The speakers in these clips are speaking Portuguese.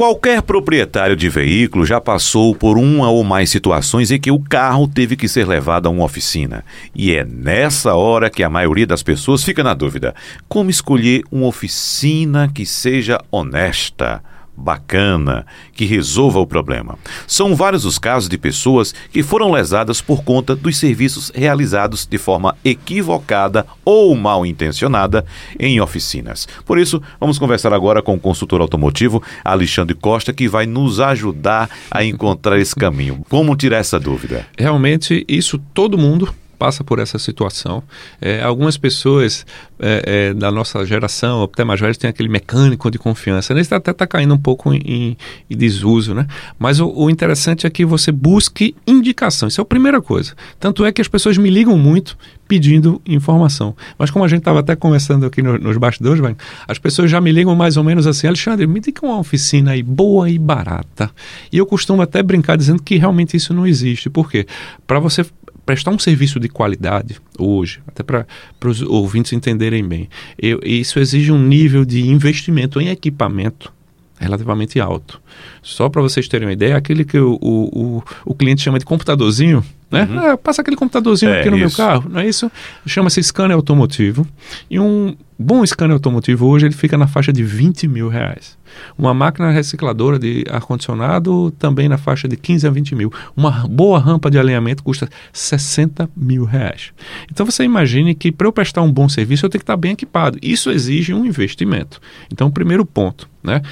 Qualquer proprietário de veículo já passou por uma ou mais situações em que o carro teve que ser levado a uma oficina. E é nessa hora que a maioria das pessoas fica na dúvida: como escolher uma oficina que seja honesta? Bacana que resolva o problema. São vários os casos de pessoas que foram lesadas por conta dos serviços realizados de forma equivocada ou mal intencionada em oficinas. Por isso, vamos conversar agora com o consultor automotivo Alexandre Costa, que vai nos ajudar a encontrar esse caminho. Como tirar essa dúvida? Realmente, isso todo mundo passa por essa situação. É, algumas pessoas é, é, da nossa geração, até mais velhos, têm aquele mecânico de confiança. Esse até está caindo um pouco em, em, desuso, né? Mas o, o, interessante é que você busque indicação. Isso é a primeira coisa. Tanto é que as pessoas me ligam muito pedindo informação. Mas como a gente estava até conversando aqui no, nos bastidores, as pessoas já me ligam mais ou menos assim, Alexandre, me diga uma oficina aí boa e barata. E eu costumo até brincar dizendo que realmente isso não existe. Por quê? Para você prestar um serviço de qualidade hoje, até para os ouvintes entenderem bem, eu, isso exige um nível de investimento em equipamento relativamente alto. Só para vocês terem uma ideia, aquele que o, o, o cliente chama de computadorzinho, né? Uhum. Ah, passa aquele computadorzinho é, aqui no isso. meu carro, não é isso? Chama-se scanner automotivo. E um bom scanner automotivo hoje ele fica na faixa de 20 mil reais. Uma máquina recicladora de ar-condicionado também na faixa de 15 a 20 mil. Uma boa rampa de alinhamento custa 60 mil reais. Então você imagine que para eu prestar um bom serviço eu tenho que estar bem equipado. Isso exige um investimento. Então, o primeiro ponto, né?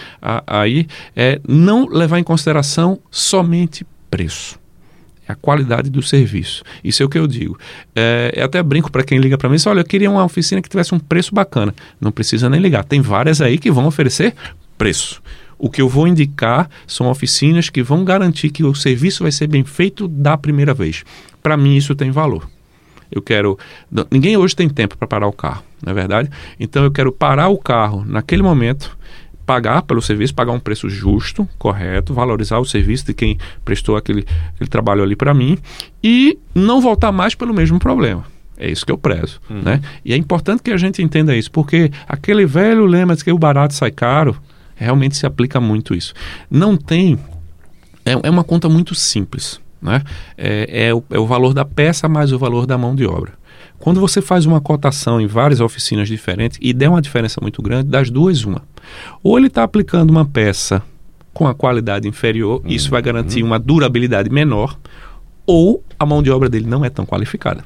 Aí é não levar em consideração somente preço a qualidade do serviço. Isso é o que eu digo. É, eu até brinco para quem liga para mim, diz, olha, eu queria uma oficina que tivesse um preço bacana. Não precisa nem ligar. Tem várias aí que vão oferecer preço. O que eu vou indicar são oficinas que vão garantir que o serviço vai ser bem feito da primeira vez. Para mim, isso tem valor. Eu quero. Ninguém hoje tem tempo para parar o carro, não é verdade? Então eu quero parar o carro naquele momento pagar pelo serviço, pagar um preço justo, correto, valorizar o serviço de quem prestou aquele, aquele trabalho ali para mim e não voltar mais pelo mesmo problema. É isso que eu prezo, uhum. né? E é importante que a gente entenda isso, porque aquele velho lema de que o barato sai caro, realmente se aplica muito isso. Não tem... É, é uma conta muito simples, né? É, é, o, é o valor da peça mais o valor da mão de obra. Quando você faz uma cotação em várias oficinas diferentes e der uma diferença muito grande, das duas, uma. Ou ele está aplicando uma peça com a qualidade inferior, uhum. isso vai garantir uma durabilidade menor, ou a mão de obra dele não é tão qualificada.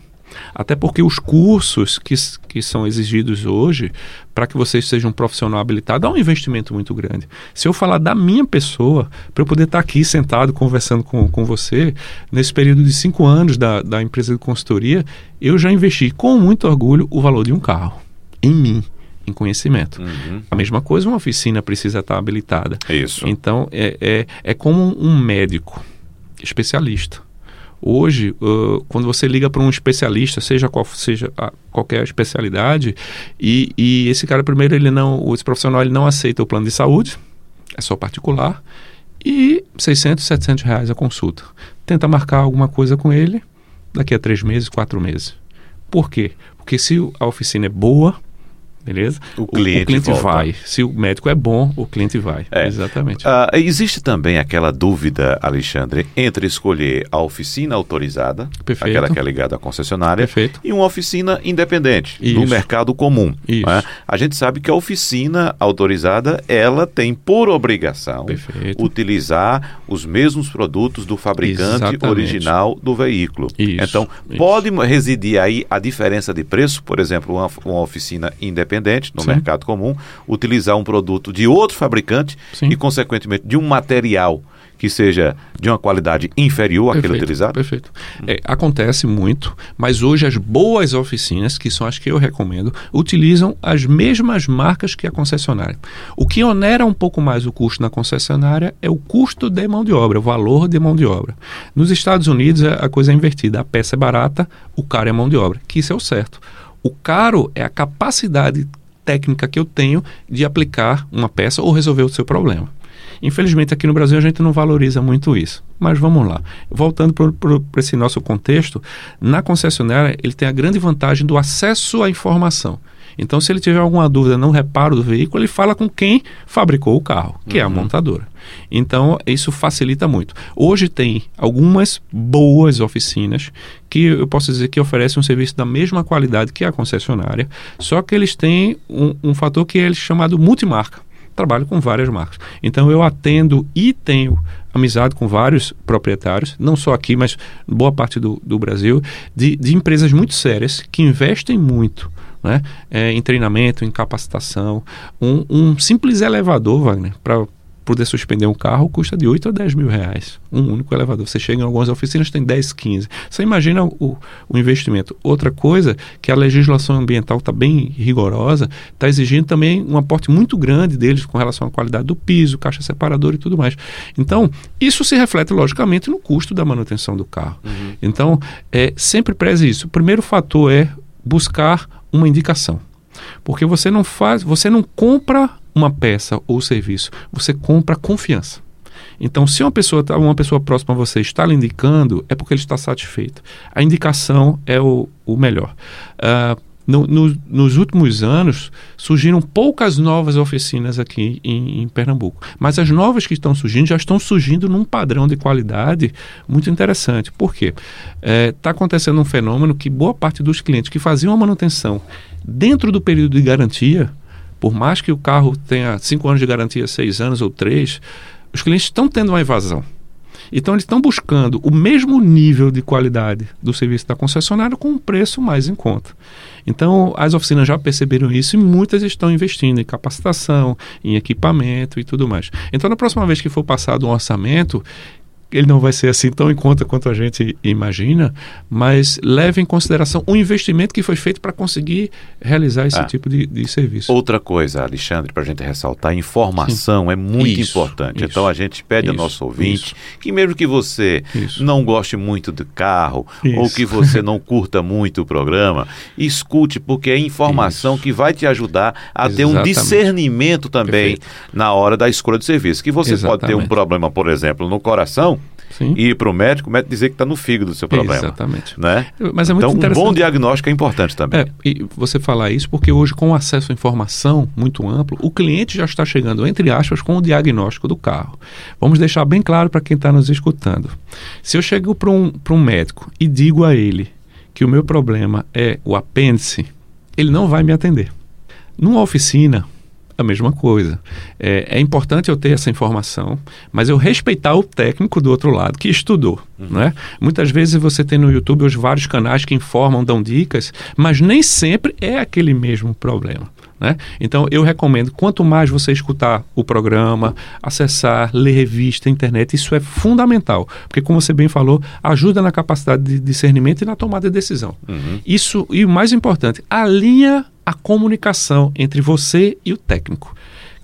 Até porque os cursos que, que são exigidos hoje, para que você seja um profissional habilitado, há um investimento muito grande. Se eu falar da minha pessoa, para eu poder estar tá aqui sentado conversando com, com você, nesse período de cinco anos da, da empresa de consultoria, eu já investi com muito orgulho o valor de um carro em mim em conhecimento. Uhum. A mesma coisa, uma oficina precisa estar habilitada. Isso. Então, é, é, é como um médico especialista. Hoje, uh, quando você liga para um especialista, seja qual seja a, qualquer especialidade, e, e, esse cara primeiro ele não, esse profissional ele não aceita o plano de saúde, é só particular, e 600, 700 reais a consulta. Tenta marcar alguma coisa com ele daqui a três meses, quatro meses. Por quê? Porque se a oficina é boa, Beleza? O cliente, o, cliente vai. Se o médico é bom, o cliente vai. É. Exatamente. Uh, existe também aquela dúvida, Alexandre, entre escolher a oficina autorizada, Perfeito. aquela que é ligada à concessionária, Perfeito. e uma oficina independente, Isso. no mercado comum. Isso. Né? A gente sabe que a oficina autorizada, ela tem por obrigação Perfeito. utilizar os mesmos produtos do fabricante Exatamente. original do veículo. Isso. Então, pode residir aí a diferença de preço, por exemplo, uma, uma oficina independente independente, no Sim. mercado comum, utilizar um produto de outro fabricante Sim. e, consequentemente, de um material que seja de uma qualidade inferior perfeito, àquele utilizado? Perfeito. É, acontece muito, mas hoje as boas oficinas, que são as que eu recomendo, utilizam as mesmas marcas que a concessionária. O que onera um pouco mais o custo na concessionária é o custo de mão de obra, o valor de mão de obra. Nos Estados Unidos a coisa é invertida, a peça é barata, o caro é mão de obra, que isso é o certo. O caro é a capacidade técnica que eu tenho de aplicar uma peça ou resolver o seu problema. Infelizmente, aqui no Brasil a gente não valoriza muito isso. Mas vamos lá. Voltando para esse nosso contexto, na concessionária ele tem a grande vantagem do acesso à informação. Então, se ele tiver alguma dúvida no reparo do veículo, ele fala com quem fabricou o carro, que uhum. é a uhum. montadora. Então, isso facilita muito. Hoje tem algumas boas oficinas que eu posso dizer que oferecem um serviço da mesma qualidade que a concessionária, só que eles têm um, um fator que é chamado multimarca trabalho com várias marcas. Então eu atendo e tenho amizade com vários proprietários, não só aqui, mas boa parte do, do Brasil, de, de empresas muito sérias que investem muito né? É, em treinamento, em capacitação. Um, um simples elevador, Wagner, para poder suspender um carro custa de 8 a 10 mil reais. Um único elevador. Você chega em algumas oficinas, tem 10, 15. Você imagina o, o investimento. Outra coisa, que a legislação ambiental está bem rigorosa, está exigindo também um aporte muito grande deles com relação à qualidade do piso, caixa separadora e tudo mais. Então, isso se reflete, logicamente, no custo da manutenção do carro. Uhum. Então, é, sempre preze isso. O primeiro fator é buscar uma indicação. Porque você não faz, você não compra uma peça ou serviço, você compra confiança. Então, se uma pessoa, tá, uma pessoa próxima a você está lhe indicando, é porque ele está satisfeito. A indicação é o, o melhor. Uh, no, no, nos últimos anos, surgiram poucas novas oficinas aqui em, em, Pernambuco. Mas as novas que estão surgindo já estão surgindo num padrão de qualidade muito interessante. Por quê? Está é, tá acontecendo um fenômeno que boa parte dos clientes que faziam a manutenção dentro do período de garantia, por mais que o carro tenha cinco anos de garantia, seis anos ou três, os clientes estão tendo uma evasão. Então eles estão buscando o mesmo nível de qualidade do serviço da concessionária com um preço mais em conta. Então as oficinas já perceberam isso e muitas estão investindo em capacitação, em equipamento e tudo mais. Então na próxima vez que for passado um orçamento, ele não vai ser assim tão em conta quanto a gente imagina, mas leve em consideração o investimento que foi feito para conseguir realizar esse ah, tipo de, de, serviço. Outra coisa, Alexandre, para a gente ressaltar, informação Sim. é muito isso, importante. Isso, então a gente pede isso, ao nosso ouvinte que mesmo que você não goste muito do carro ou que você não curta muito o programa, escute, porque é informação que vai te ajudar a Exatamente. ter um discernimento também Perfeito. na hora da escolha de serviço. Que você Exatamente. pode ter um problema, por exemplo, no coração, Sim. e ir para o médico, o médico dizer que está no fígado do seu problema. Exatamente. Né? Mas é muito então, um bom diagnóstico é importante também. É, e você falar isso porque hoje, com acesso à informação muito amplo, o cliente já está chegando, entre aspas, com o diagnóstico do carro. Vamos deixar bem claro para quem está nos escutando. Se eu chego para um, um médico e digo a ele que o meu problema é o apêndice, ele não vai me atender. Numa oficina, a mesma coisa. É, é, importante eu ter essa informação, mas eu respeitar o técnico do outro lado que estudou. Uhum. Né? Muitas vezes você tem no YouTube os vários canais que informam, dão dicas, mas nem sempre é aquele mesmo problema. Né? Então eu recomendo, quanto mais você escutar o programa, acessar, ler revista, internet, isso é fundamental, porque como você bem falou, ajuda na capacidade de discernimento e na tomada de decisão. Uhum. Isso, e o mais importante, alinha a comunicação entre você e o técnico.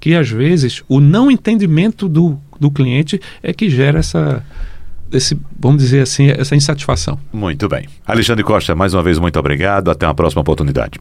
Que às vezes o não entendimento do, do cliente é que gera essa, esse, vamos dizer assim, essa insatisfação. Muito bem. Alexandre Costa, mais uma vez, muito obrigado. Até uma próxima oportunidade.